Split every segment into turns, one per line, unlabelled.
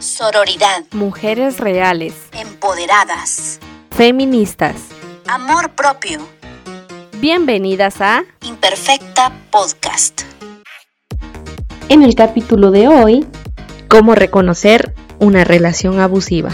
sororidad,
mujeres reales,
empoderadas,
feministas,
amor propio.
Bienvenidas a
Imperfecta Podcast.
En el capítulo de hoy, cómo reconocer una relación abusiva.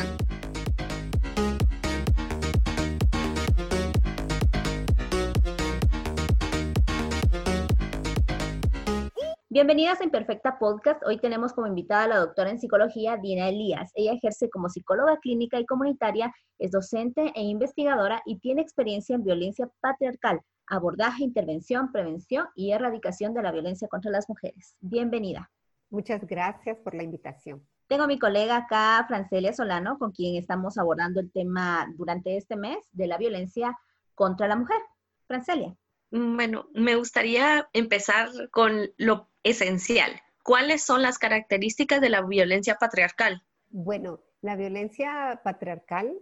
Bienvenidas a Imperfecta Podcast. Hoy tenemos como invitada a la doctora en psicología Dina Elías. Ella ejerce como psicóloga clínica y comunitaria, es docente e investigadora y tiene experiencia en violencia patriarcal, abordaje, intervención, prevención y erradicación de la violencia contra las mujeres. Bienvenida.
Muchas gracias por la invitación.
Tengo a mi colega acá, Francelia Solano, con quien estamos abordando el tema durante este mes de la violencia contra la mujer. Francelia.
Bueno, me gustaría empezar con lo esencial. ¿Cuáles son las características de la violencia patriarcal?
Bueno, la violencia patriarcal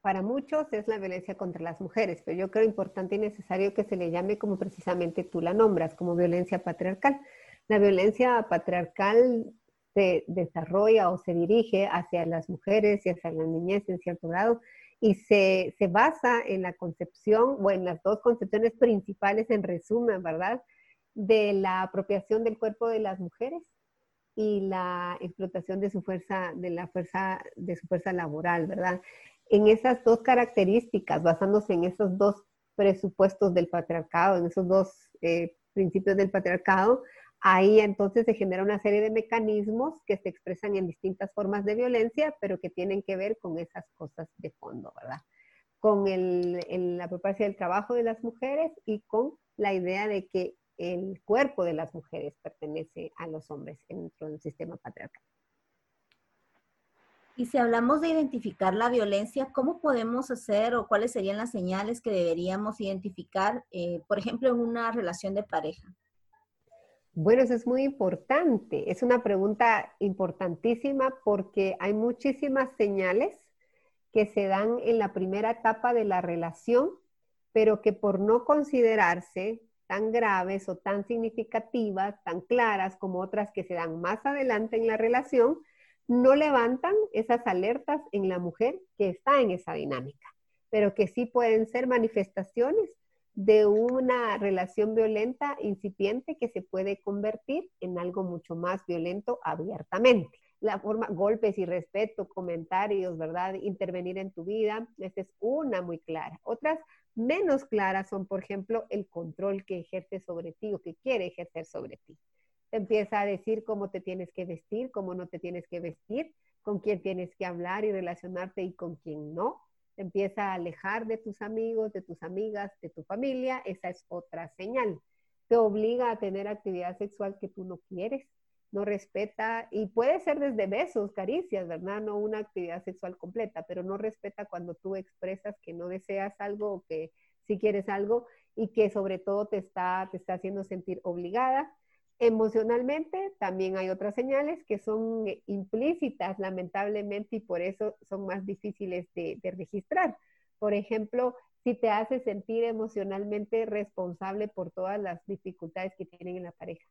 para muchos es la violencia contra las mujeres, pero yo creo importante y necesario que se le llame como precisamente tú la nombras, como violencia patriarcal. La violencia patriarcal se desarrolla o se dirige hacia las mujeres y hacia la niñez en cierto grado y se, se basa en la concepción o en las dos concepciones principales en resumen, ¿verdad? De la apropiación del cuerpo de las mujeres y la explotación de su fuerza, de la fuerza, de su fuerza laboral, ¿verdad? En esas dos características, basándose en esos dos presupuestos del patriarcado, en esos dos eh, principios del patriarcado, ahí entonces se genera una serie de mecanismos que se expresan en distintas formas de violencia, pero que tienen que ver con esas cosas de fondo, ¿verdad? Con la apropiación del trabajo de las mujeres y con la idea de que el cuerpo de las mujeres pertenece a los hombres dentro del sistema patriarcal.
Y si hablamos de identificar la violencia, ¿cómo podemos hacer o cuáles serían las señales que deberíamos identificar, eh, por ejemplo, en una relación de pareja?
Bueno, eso es muy importante. Es una pregunta importantísima porque hay muchísimas señales que se dan en la primera etapa de la relación, pero que por no considerarse tan graves o tan significativas, tan claras como otras que se dan más adelante en la relación, no levantan esas alertas en la mujer que está en esa dinámica, pero que sí pueden ser manifestaciones de una relación violenta incipiente que se puede convertir en algo mucho más violento abiertamente. La forma, golpes y respeto, comentarios, ¿verdad? Intervenir en tu vida, esa es una muy clara. Otras menos claras son, por ejemplo, el control que ejerce sobre ti o que quiere ejercer sobre ti. Te empieza a decir cómo te tienes que vestir, cómo no te tienes que vestir, con quién tienes que hablar y relacionarte y con quién no. Te empieza a alejar de tus amigos, de tus amigas, de tu familia. Esa es otra señal. Te obliga a tener actividad sexual que tú no quieres no respeta, y puede ser desde besos, caricias, ¿verdad? No una actividad sexual completa, pero no respeta cuando tú expresas que no deseas algo o que sí quieres algo y que sobre todo te está, te está haciendo sentir obligada. Emocionalmente también hay otras señales que son implícitas, lamentablemente, y por eso son más difíciles de, de registrar. Por ejemplo, si te hace sentir emocionalmente responsable por todas las dificultades que tienen en la pareja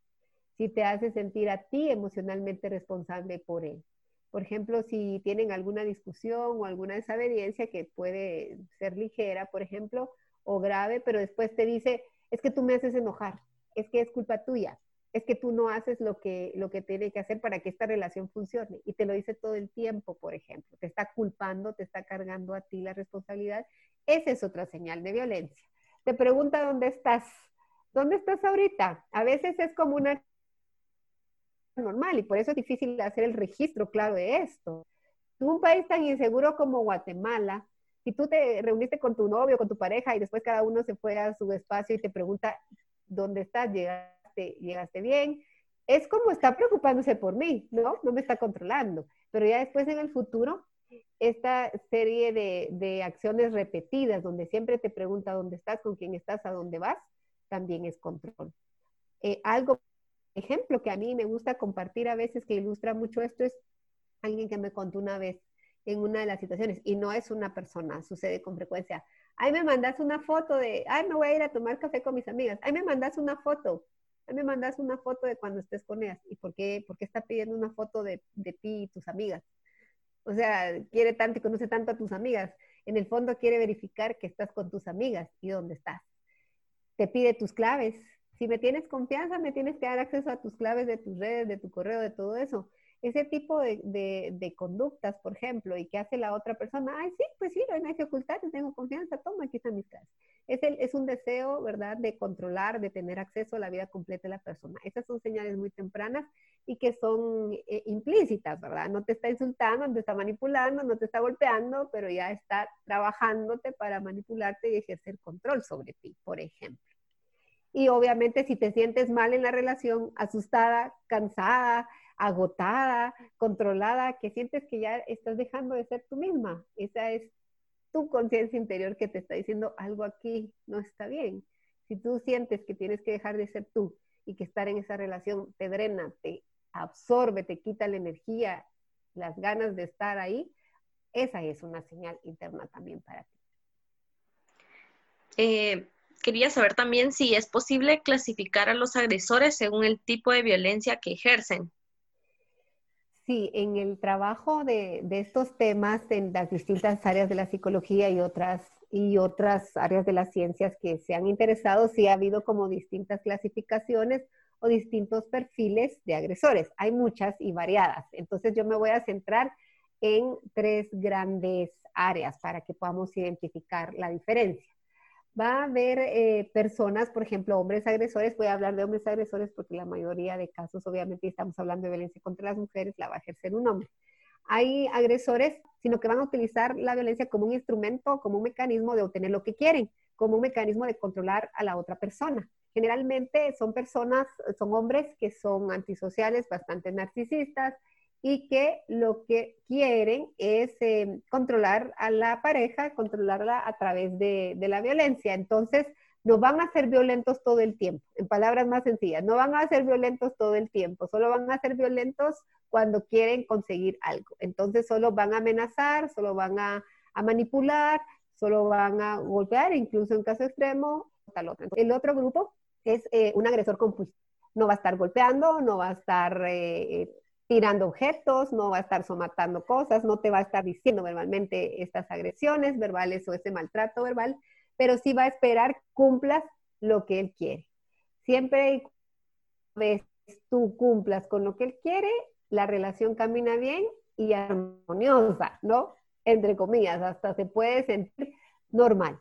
si te hace sentir a ti emocionalmente responsable por él. Por ejemplo, si tienen alguna discusión o alguna desaveniencia que puede ser ligera, por ejemplo, o grave, pero después te dice, es que tú me haces enojar, es que es culpa tuya, es que tú no haces lo que, lo que tiene que hacer para que esta relación funcione. Y te lo dice todo el tiempo, por ejemplo. Te está culpando, te está cargando a ti la responsabilidad. Esa es otra señal de violencia. Te pregunta dónde estás. ¿Dónde estás ahorita? A veces es como una normal y por eso es difícil hacer el registro claro de esto. En un país tan inseguro como Guatemala, si tú te reuniste con tu novio, con tu pareja y después cada uno se fue a su espacio y te pregunta, ¿dónde estás? ¿Llegaste, llegaste bien? Es como está preocupándose por mí, ¿no? No me está controlando. Pero ya después en el futuro, esta serie de, de acciones repetidas, donde siempre te pregunta dónde estás, con quién estás, a dónde vas, también es control. Eh, algo ejemplo que a mí me gusta compartir a veces que ilustra mucho esto es alguien que me contó una vez en una de las situaciones, y no es una persona, sucede con frecuencia. Ay, me mandas una foto de, ay, me voy a ir a tomar café con mis amigas. Ay, me mandas una foto me mandas una foto de cuando estés con ellas. ¿Y por qué, por qué está pidiendo una foto de, de ti y tus amigas? O sea, quiere tanto y conoce tanto a tus amigas. En el fondo quiere verificar que estás con tus amigas y dónde estás. Te pide tus claves. Si me tienes confianza, me tienes que dar acceso a tus claves de tus redes, de tu correo, de todo eso ese tipo de, conductas, por ejemplo, y que hace la otra persona, ay, sí, pues sí, no hay que ocultar, tengo confianza, toma, aquí están mis clases. Es, el, un deseo, ¿verdad?, de controlar, de tener acceso a la vida completa de la persona. Esas son señales muy tempranas y que son eh, implícitas, ¿verdad? No te está insultando, no te está manipulando, no te está golpeando, pero ya está trabajándote para manipularte y ejercer control sobre ti, por ejemplo. Y obviamente si te sientes mal en la relación, asustada, cansada, agotada, controlada, que sientes que ya estás dejando de ser tú misma. Esa es tu conciencia interior que te está diciendo algo aquí no está bien. Si tú sientes que tienes que dejar de ser tú y que estar en esa relación te drena, te absorbe, te quita la energía, las ganas de estar ahí, esa es una señal interna también para ti.
Eh, quería saber también si es posible clasificar a los agresores según el tipo de violencia que ejercen.
Sí, en el trabajo de, estos temas en las distintas áreas de la psicología y otras, y otras áreas de las ciencias que se han interesado, sí ha habido como distintas clasificaciones o distintos perfiles de agresores. Hay muchas y variadas. Entonces yo me voy a centrar en tres grandes áreas para que podamos identificar la diferencia va a haber eh, personas, por ejemplo, hombres agresores, voy a hablar de hombres agresores porque la mayoría de casos, obviamente, estamos hablando de violencia contra las mujeres, la va a ejercer un hombre. Hay agresores, sino que van a utilizar la violencia como un instrumento, como un mecanismo de obtener lo que quieren, como un mecanismo de controlar a la otra persona. Generalmente son personas, son hombres que son antisociales, bastante narcisistas, y que lo que quieren es eh, controlar a la pareja, controlarla a través de, de, la violencia. Entonces, no van a ser violentos todo el tiempo, en palabras más sencillas, no van a ser violentos todo el tiempo, solo van a ser violentos cuando quieren conseguir algo. Entonces, solo van a amenazar, solo van a, a manipular, solo van a golpear, incluso en caso extremo, tal otro. El otro grupo es eh, un agresor compulsivo. No va a estar golpeando, no va a estar eh, tirando objetos, no va a estar somatando cosas, no te va a estar diciendo verbalmente estas agresiones verbales o ese maltrato verbal, pero sí va a esperar cumplas lo que él quiere. Siempre ves tú cumplas con lo que él quiere, la relación camina bien y armoniosa, ¿no? Entre comillas, hasta se puede sentir normal.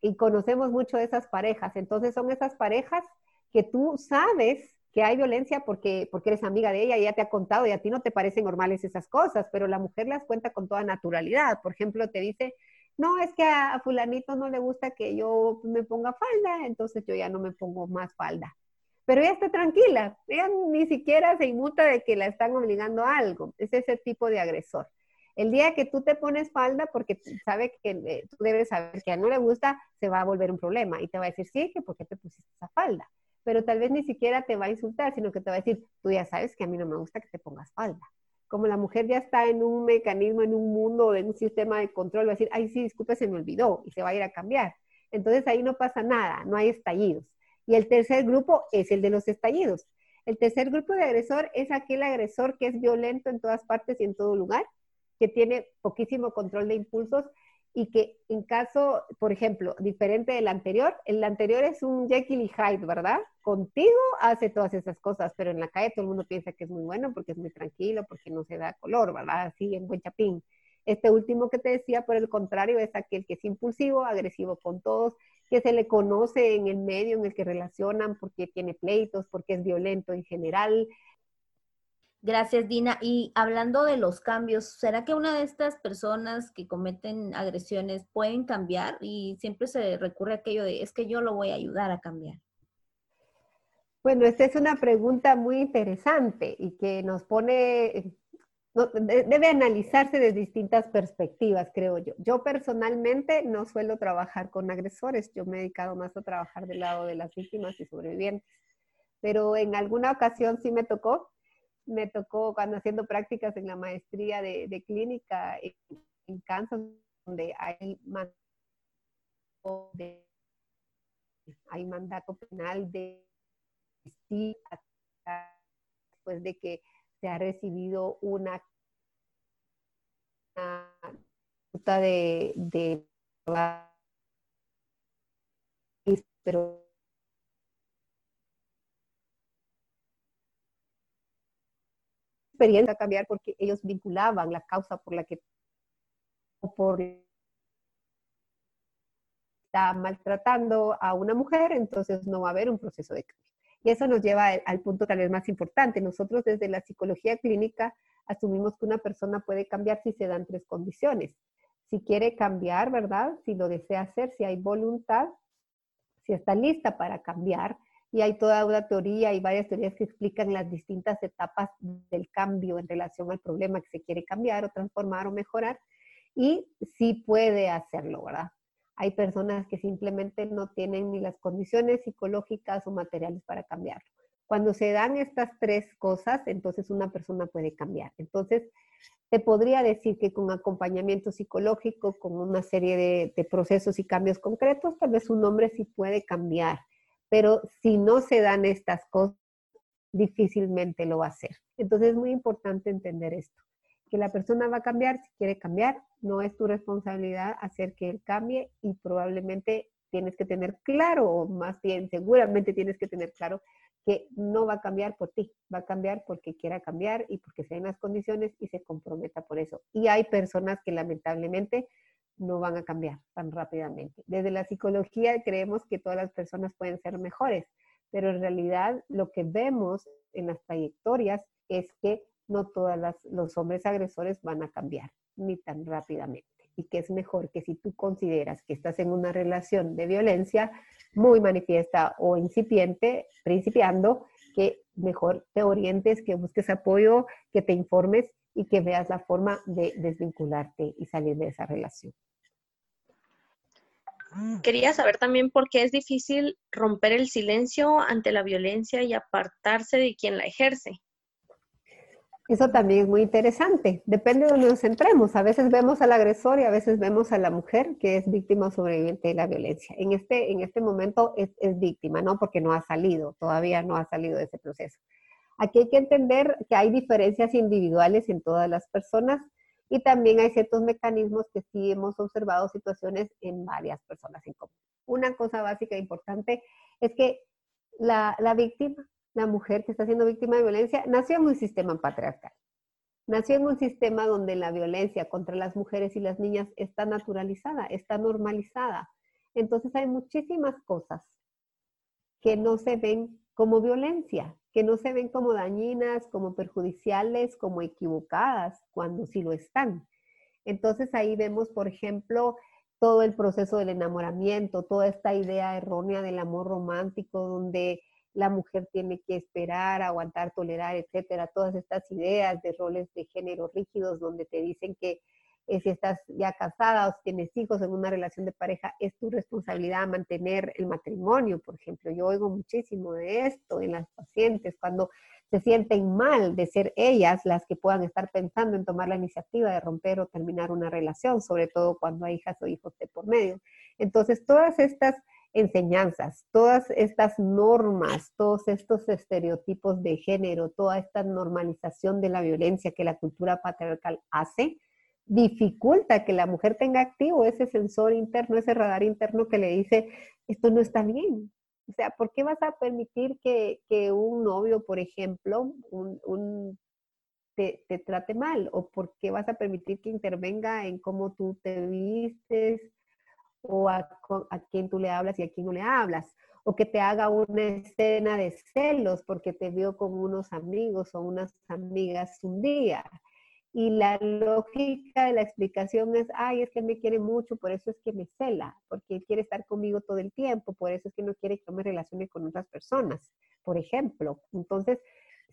Y conocemos mucho de esas parejas. Entonces son esas parejas que tú sabes que hay violencia porque, porque eres amiga de ella y ella te ha contado y a ti no te parecen normales esas cosas, pero la mujer las cuenta con toda naturalidad. Por ejemplo, te dice, no, es que a, fulanito no le gusta que yo me ponga falda, entonces yo ya no me pongo más falda. Pero ella está tranquila, ella ni siquiera se inmuta de que la están obligando a algo. Es ese tipo de agresor. El día que tú te pones falda, porque sabe que eh, tú debes saber que a no le gusta, se va a volver un problema y te va a decir, sí, que por qué te pusiste esa falda pero tal vez ni siquiera te va a insultar, sino que te va a decir, tú ya sabes que a mí no me gusta que te pongas falda. Como la mujer ya está en un mecanismo, en un mundo, en un sistema de control, va a decir, ay, sí, disculpe, se me olvidó y se va a ir a cambiar. Entonces ahí no pasa nada, no hay estallidos. Y el tercer grupo es el de los estallidos. El tercer grupo de agresor es aquel agresor que es violento en todas partes y en todo lugar, que tiene poquísimo control de impulsos y que en caso, por ejemplo, diferente del anterior, el anterior es un Jekyll y Hyde, ¿verdad? Contigo hace todas esas cosas, pero en la calle todo el mundo piensa que es muy bueno porque es muy tranquilo, porque no se da color, ¿verdad? Así en buen chapín. Este último que te decía, por el contrario, es aquel que es impulsivo, agresivo con todos, que se le conoce en el medio en el que relacionan porque tiene pleitos, porque es violento en general,
Gracias, Dina. Y hablando de los cambios, ¿será que una de estas personas que cometen agresiones pueden cambiar? Y siempre se recurre a aquello de, es que yo lo voy a ayudar a cambiar.
Bueno, esta es una pregunta muy interesante y que nos pone, debe analizarse de distintas perspectivas, creo yo. Yo personalmente no suelo trabajar con agresores, yo me he dedicado más a trabajar del lado de las víctimas y sobrevivientes, pero en alguna ocasión sí me tocó me tocó cuando haciendo prácticas en la maestría de, clínica en, Kansas, donde hay mandato, hay mandato penal de después de que se ha recibido una, una de, de experiencia cambiar porque ellos vinculaban la causa por la que por está maltratando a una mujer, entonces no va a haber un proceso de cambio. Y eso nos lleva al punto tal vez más importante. Nosotros desde la psicología clínica asumimos que una persona puede cambiar si se dan tres condiciones. Si quiere cambiar, ¿verdad? Si lo desea hacer, si hay voluntad, si está lista para cambiar. Y hay toda una teoría y varias teorías que explican las distintas etapas del cambio en relación al problema que se quiere cambiar o transformar o mejorar. Y si puede hacerlo, ¿verdad? Hay personas que simplemente no tienen ni las condiciones psicológicas o materiales para cambiarlo. Cuando se dan estas tres cosas, entonces una persona puede cambiar. Entonces, te podría decir que con acompañamiento psicológico, con una serie de, procesos y cambios concretos, tal vez un hombre sí puede cambiar. Pero si no se dan estas cosas, difícilmente lo va a hacer. Entonces es muy importante entender esto que la persona va a cambiar, si quiere cambiar, no es tu responsabilidad hacer que él cambie y probablemente tienes que tener claro, o más bien seguramente tienes que tener claro que no va a cambiar por ti, va a cambiar porque quiera cambiar y porque sea en las condiciones y se comprometa por eso. Y hay personas que lamentablemente no van a cambiar tan rápidamente. Desde la psicología creemos que todas las personas pueden ser mejores, pero en realidad lo que vemos en las trayectorias es que no todos los hombres agresores van a cambiar, ni tan rápidamente. Y que es mejor que si tú consideras que estás en una relación de violencia muy manifiesta o incipiente, principiando, que mejor te orientes, que busques apoyo, que te informes y que veas la forma de desvincularte y salir de esa relación.
Quería saber también por qué es difícil romper el silencio ante la violencia y apartarse de quien la ejerce.
Eso también es muy interesante. Depende de donde nos centremos. A veces vemos al agresor y a veces vemos a la mujer que es víctima o sobreviviente de la violencia. En este, en este momento es, es víctima, ¿no? Porque no ha salido, todavía no ha salido de ese proceso. Aquí hay que entender que hay diferencias individuales en todas las personas y también hay ciertos mecanismos que sí hemos observado situaciones en varias personas en común. Una cosa básica e importante es que la, la víctima la mujer que está siendo víctima de violencia nació en un sistema patriarcal. Nació en un sistema donde la violencia contra las mujeres y las niñas está naturalizada, está normalizada. Entonces hay muchísimas cosas que no se ven como violencia, que no se ven como dañinas, como perjudiciales, como equivocadas, cuando sí lo están. Entonces ahí vemos, por ejemplo, todo el proceso del enamoramiento, toda esta idea errónea del amor romántico, donde la mujer tiene que esperar, aguantar, tolerar, etcétera, todas estas ideas de roles de género rígidos donde te dicen que eh, si estás ya casada o tienes hijos en una relación de pareja, es tu responsabilidad mantener el matrimonio, por ejemplo. Yo oigo muchísimo de esto en las pacientes cuando se sienten mal de ser ellas las que puedan estar pensando en tomar la iniciativa de romper o terminar una relación, sobre todo cuando hay hijas o hijos de por medio. Entonces, todas estas enseñanzas, todas estas normas, todos estos estereotipos de género, toda esta normalización de la violencia que la cultura patriarcal hace, dificulta que la mujer tenga activo ese sensor interno, ese radar interno que le dice, esto no está bien. O sea, ¿por qué vas a permitir que, un novio, por ejemplo, un, te, te, trate mal? ¿O por qué vas a permitir que intervenga en cómo tú te vistes, o a, a quién tú le hablas y a quién no le hablas, o que te haga una escena de celos porque te vio con unos amigos o unas amigas un día. Y la lógica de la explicación es, ay, es que me quiere mucho, por eso es que me cela, porque él quiere estar conmigo todo el tiempo, por eso es que no quiere que yo me relacione con otras personas, por ejemplo. Entonces,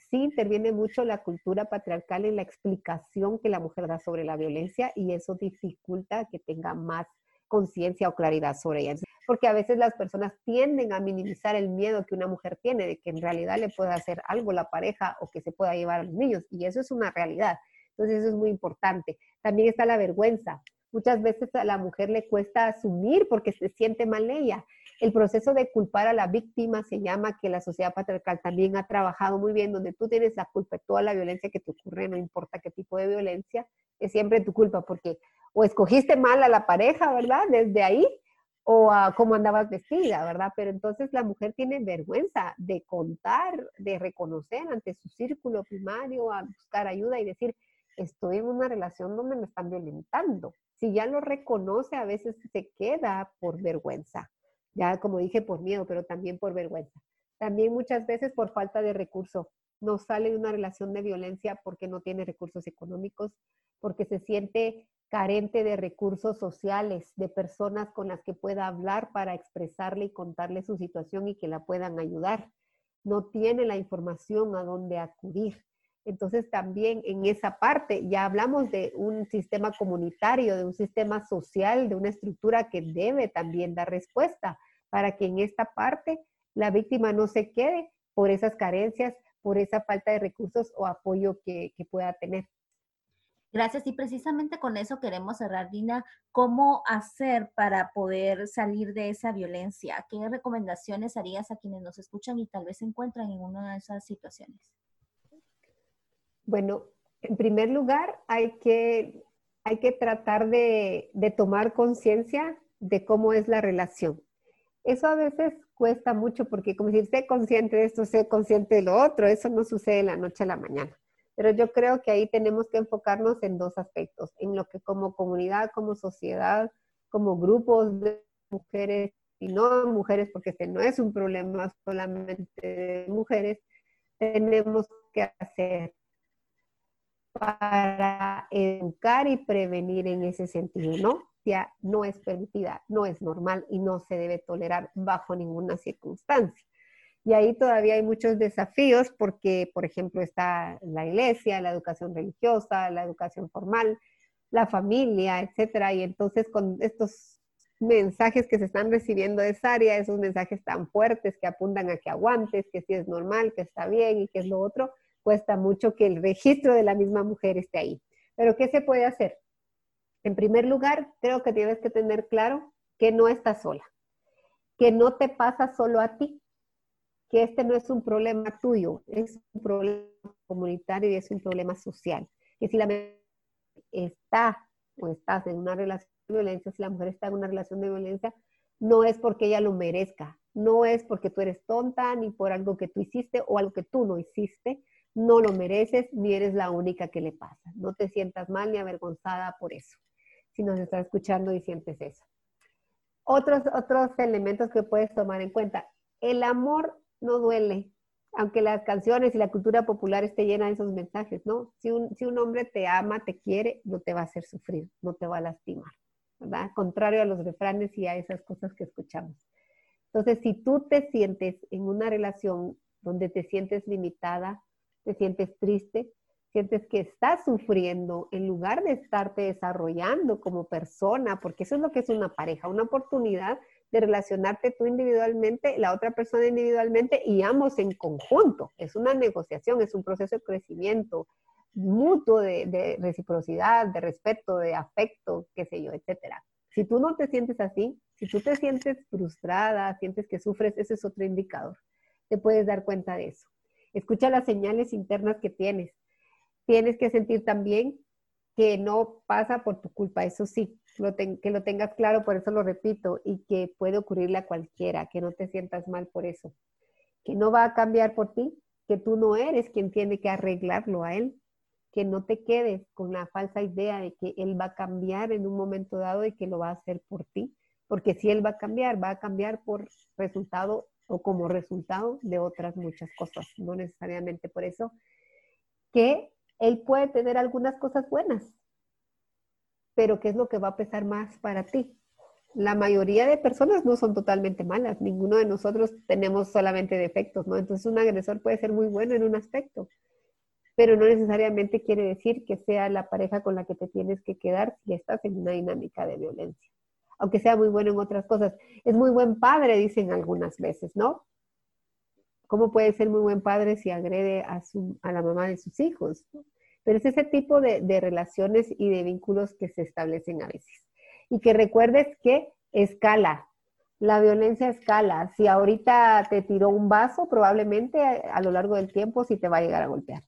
sí interviene mucho la cultura patriarcal en la explicación que la mujer da sobre la violencia y eso dificulta que tenga más conciencia o claridad sobre ella. Porque a veces las personas tienden a minimizar el miedo que una mujer tiene de que en realidad le pueda hacer algo la pareja o que se pueda llevar a los niños. Y eso es una realidad. Entonces eso es muy importante. También está la vergüenza. Muchas veces a la mujer le cuesta asumir porque se siente mal ella. El proceso de culpar a la víctima se llama que la sociedad patriarcal también ha trabajado muy bien, donde tú tienes la culpa de toda la violencia que te ocurre, no importa qué tipo de violencia, es siempre tu culpa, porque o escogiste mal a la pareja, ¿verdad? Desde ahí, o a cómo andabas vestida, ¿verdad? Pero entonces la mujer tiene vergüenza de contar, de reconocer ante su círculo primario, a buscar ayuda y decir, estoy en una relación donde me están violentando. Si ya lo reconoce, a veces se queda por vergüenza. Ya como dije, por miedo, pero también por vergüenza. También muchas veces por falta de recursos. No sale de una relación de violencia porque no tiene recursos económicos, porque se siente carente de recursos sociales, de personas con las que pueda hablar para expresarle y contarle su situación y que la puedan ayudar. No tiene la información a dónde acudir. Entonces también en esa parte ya hablamos de un sistema comunitario, de un sistema social, de una estructura que debe también dar respuesta para que en esta parte la víctima no se quede por esas carencias, por esa falta de recursos o apoyo que, pueda tener.
Gracias. Y precisamente con eso queremos cerrar, Dina, cómo hacer para poder salir de esa violencia. ¿Qué recomendaciones harías a quienes nos escuchan y tal vez se encuentran en una de esas situaciones?
Bueno, en primer lugar, hay que, hay que tratar de, tomar conciencia de cómo es la relación. Eso a veces cuesta mucho porque como decir, sé consciente de esto, sé consciente de lo otro, eso no sucede de la noche a la mañana. Pero yo creo que ahí tenemos que enfocarnos en dos aspectos, en lo que como comunidad, como sociedad, como grupos de mujeres y no mujeres, porque este no es un problema solamente de mujeres, tenemos que hacer para educar y prevenir en ese sentido, ¿no? Ya no es permitida, no es normal y no se debe tolerar bajo ninguna circunstancia. Y ahí todavía hay muchos desafíos porque, por ejemplo, está la iglesia, la educación religiosa, la educación formal, la familia, etcétera. Y entonces con estos mensajes que se están recibiendo de esa área, esos mensajes tan fuertes que apuntan a que aguantes, que sí es normal, que está bien y que es lo otro, cuesta mucho que el registro de la misma mujer esté ahí. Pero ¿qué se puede hacer? En primer lugar, creo que tienes que tener claro que no estás sola, que no te pasa solo a ti, que este no es un problema tuyo, es un problema comunitario y es un problema social. Que si la mujer está o estás en una relación de violencia, si la mujer está en una relación de violencia, no es porque ella lo merezca, no es porque tú eres tonta, ni por algo que tú hiciste o algo que tú no hiciste, no lo mereces, ni eres la única que le pasa. No te sientas mal ni avergonzada por eso, si nos estás escuchando y sientes eso. Otros, otros elementos que puedes tomar en cuenta. El amor no duele, aunque las canciones y la cultura popular esté llena de esos mensajes, ¿no? Si un, si un hombre te ama, te quiere, no te va a hacer sufrir, no te va a lastimar, ¿verdad? Contrario a los refranes y a esas cosas que escuchamos. Entonces, si tú te sientes en una relación donde te sientes limitada, te sientes triste, sientes que estás sufriendo en lugar de estarte desarrollando como persona, porque eso es lo que es una pareja, una oportunidad de relacionarte tú individualmente, la otra persona individualmente y ambos en conjunto. Es una negociación, es un proceso de crecimiento mutuo de, reciprocidad, de respeto, de afecto, qué sé yo, etcétera. Si tú no te sientes así, si tú te sientes frustrada, sientes que sufres, ese es otro indicador. Te puedes dar cuenta de eso. Escucha las señales internas que tienes. Tienes que sentir también que no pasa por tu culpa, eso sí, que lo tengas claro, por eso lo repito, y que puede ocurrirle a cualquiera, que no te sientas mal por eso, que no va a cambiar por ti, que tú no eres quien tiene que arreglarlo a él, que no te quedes con la falsa idea de que él va a cambiar en un momento dado y que lo va a hacer por ti, porque si él va a cambiar, va a cambiar por resultado o como resultado de otras muchas cosas, no necesariamente por eso, que él puede tener algunas cosas buenas, pero ¿qué es lo que va a pesar más para ti? La mayoría de personas no son totalmente malas, ninguno de nosotros tenemos solamente defectos, ¿no? Entonces un agresor puede ser muy bueno en un aspecto, pero no necesariamente quiere decir que sea la pareja con la que te tienes que quedar si estás en una dinámica de violencia, aunque sea muy bueno en otras cosas. Es muy buen padre, dicen algunas veces, ¿no? ¿Cómo puede ser muy buen padre si agrede a, su, a la mamá de sus hijos? Pero es ese tipo de, relaciones y de vínculos que se establecen a veces. Y que recuerdes que escala. La violencia escala. Si ahorita te tiró un vaso, probablemente a, lo largo del tiempo sí te va a llegar a golpear.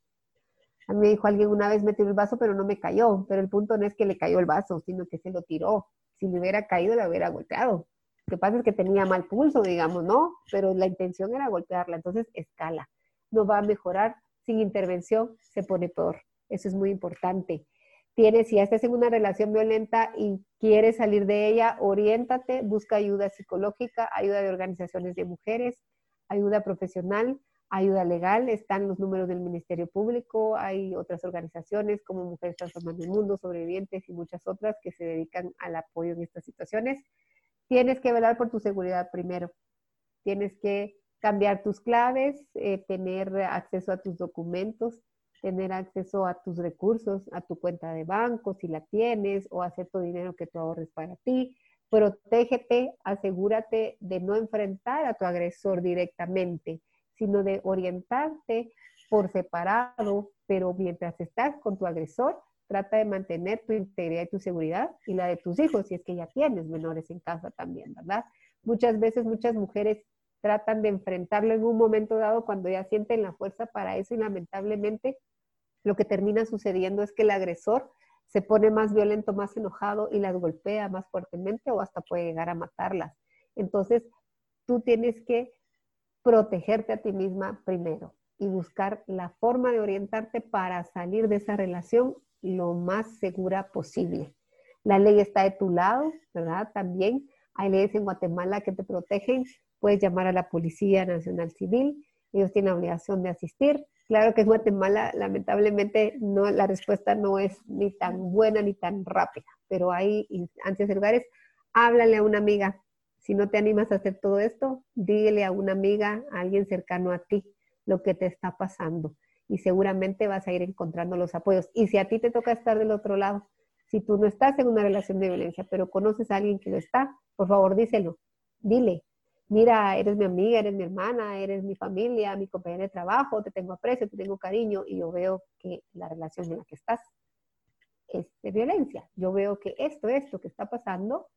A mí me dijo alguien una vez me tiró el vaso, pero no me cayó. Pero el punto no es que le cayó el vaso, sino que se lo tiró. Si le hubiera caído, le hubiera golpeado. Lo que pasa es que tenía mal pulso, digamos, ¿no? Pero la intención era golpearla. Entonces, escala. No va a mejorar. Sin intervención, se pone peor. Eso es muy importante tienes, si estás en una relación violenta y quieres salir de ella, oriéntate, busca ayuda psicológica, ayuda de organizaciones de mujeres, ayuda profesional, ayuda legal, están los números del Ministerio Público, hay otras organizaciones como Mujeres Transformando el Mundo, Sobrevivientes y muchas otras que se dedican al apoyo en estas situaciones. Tienes que velar por tu seguridad primero. Tienes que cambiar tus claves, eh, tener acceso a tus documentos, tener acceso a tus recursos, a tu cuenta de banco, si la tienes, o hacer tu dinero que tú ahorres para ti. Protégete, asegúrate de no enfrentar a tu agresor directamente, sino de orientarte por separado, pero mientras estás con tu agresor, trata de mantener tu integridad y tu seguridad y la de tus hijos, si es que ya tienes menores en casa también, ¿verdad? Muchas veces muchas mujeres tratan de enfrentarlo en un momento dado cuando ya sienten la fuerza para eso y lamentablemente lo que termina sucediendo es que el agresor se pone más violento, más enojado y las golpea más fuertemente o hasta puede llegar a matarlas. Entonces, tú tienes que protegerte a ti misma primero y buscar la forma de orientarte para salir de esa relación lo más segura posible. La ley está de tu lado, ¿verdad? También hay leyes en Guatemala que te protegen. Puedes llamar a la Policía Nacional Civil. Ellos tienen la obligación de asistir. Claro que en Guatemala, lamentablemente, no, la respuesta no es ni tan buena ni tan rápida, pero hay de lugares. Háblale a una amiga. Si no te animas a hacer todo esto, dígale a una amiga, a alguien cercano a ti, lo que te está pasando. Y seguramente vas a ir encontrando los apoyos. Y si a ti te toca estar del otro lado, si tú no estás en una relación de violencia, pero conoces a alguien que lo está, por favor díselo. Dile, mira, eres mi amiga, eres mi hermana, eres mi familia, mi compañera de trabajo, te tengo aprecio, te tengo cariño y yo veo que la relación en la que estás es de violencia. Yo veo que esto, esto que está pasando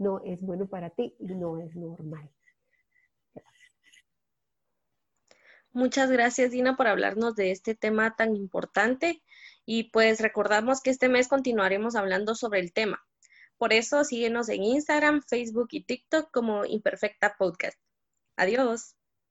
no es bueno para ti y no es normal.
Muchas gracias, Dina, por hablarnos de este tema tan importante. Y pues recordamos que este mes continuaremos hablando sobre el tema. Por eso síguenos en Instagram, Facebook y TikTok como Imperfecta Podcast. Adiós.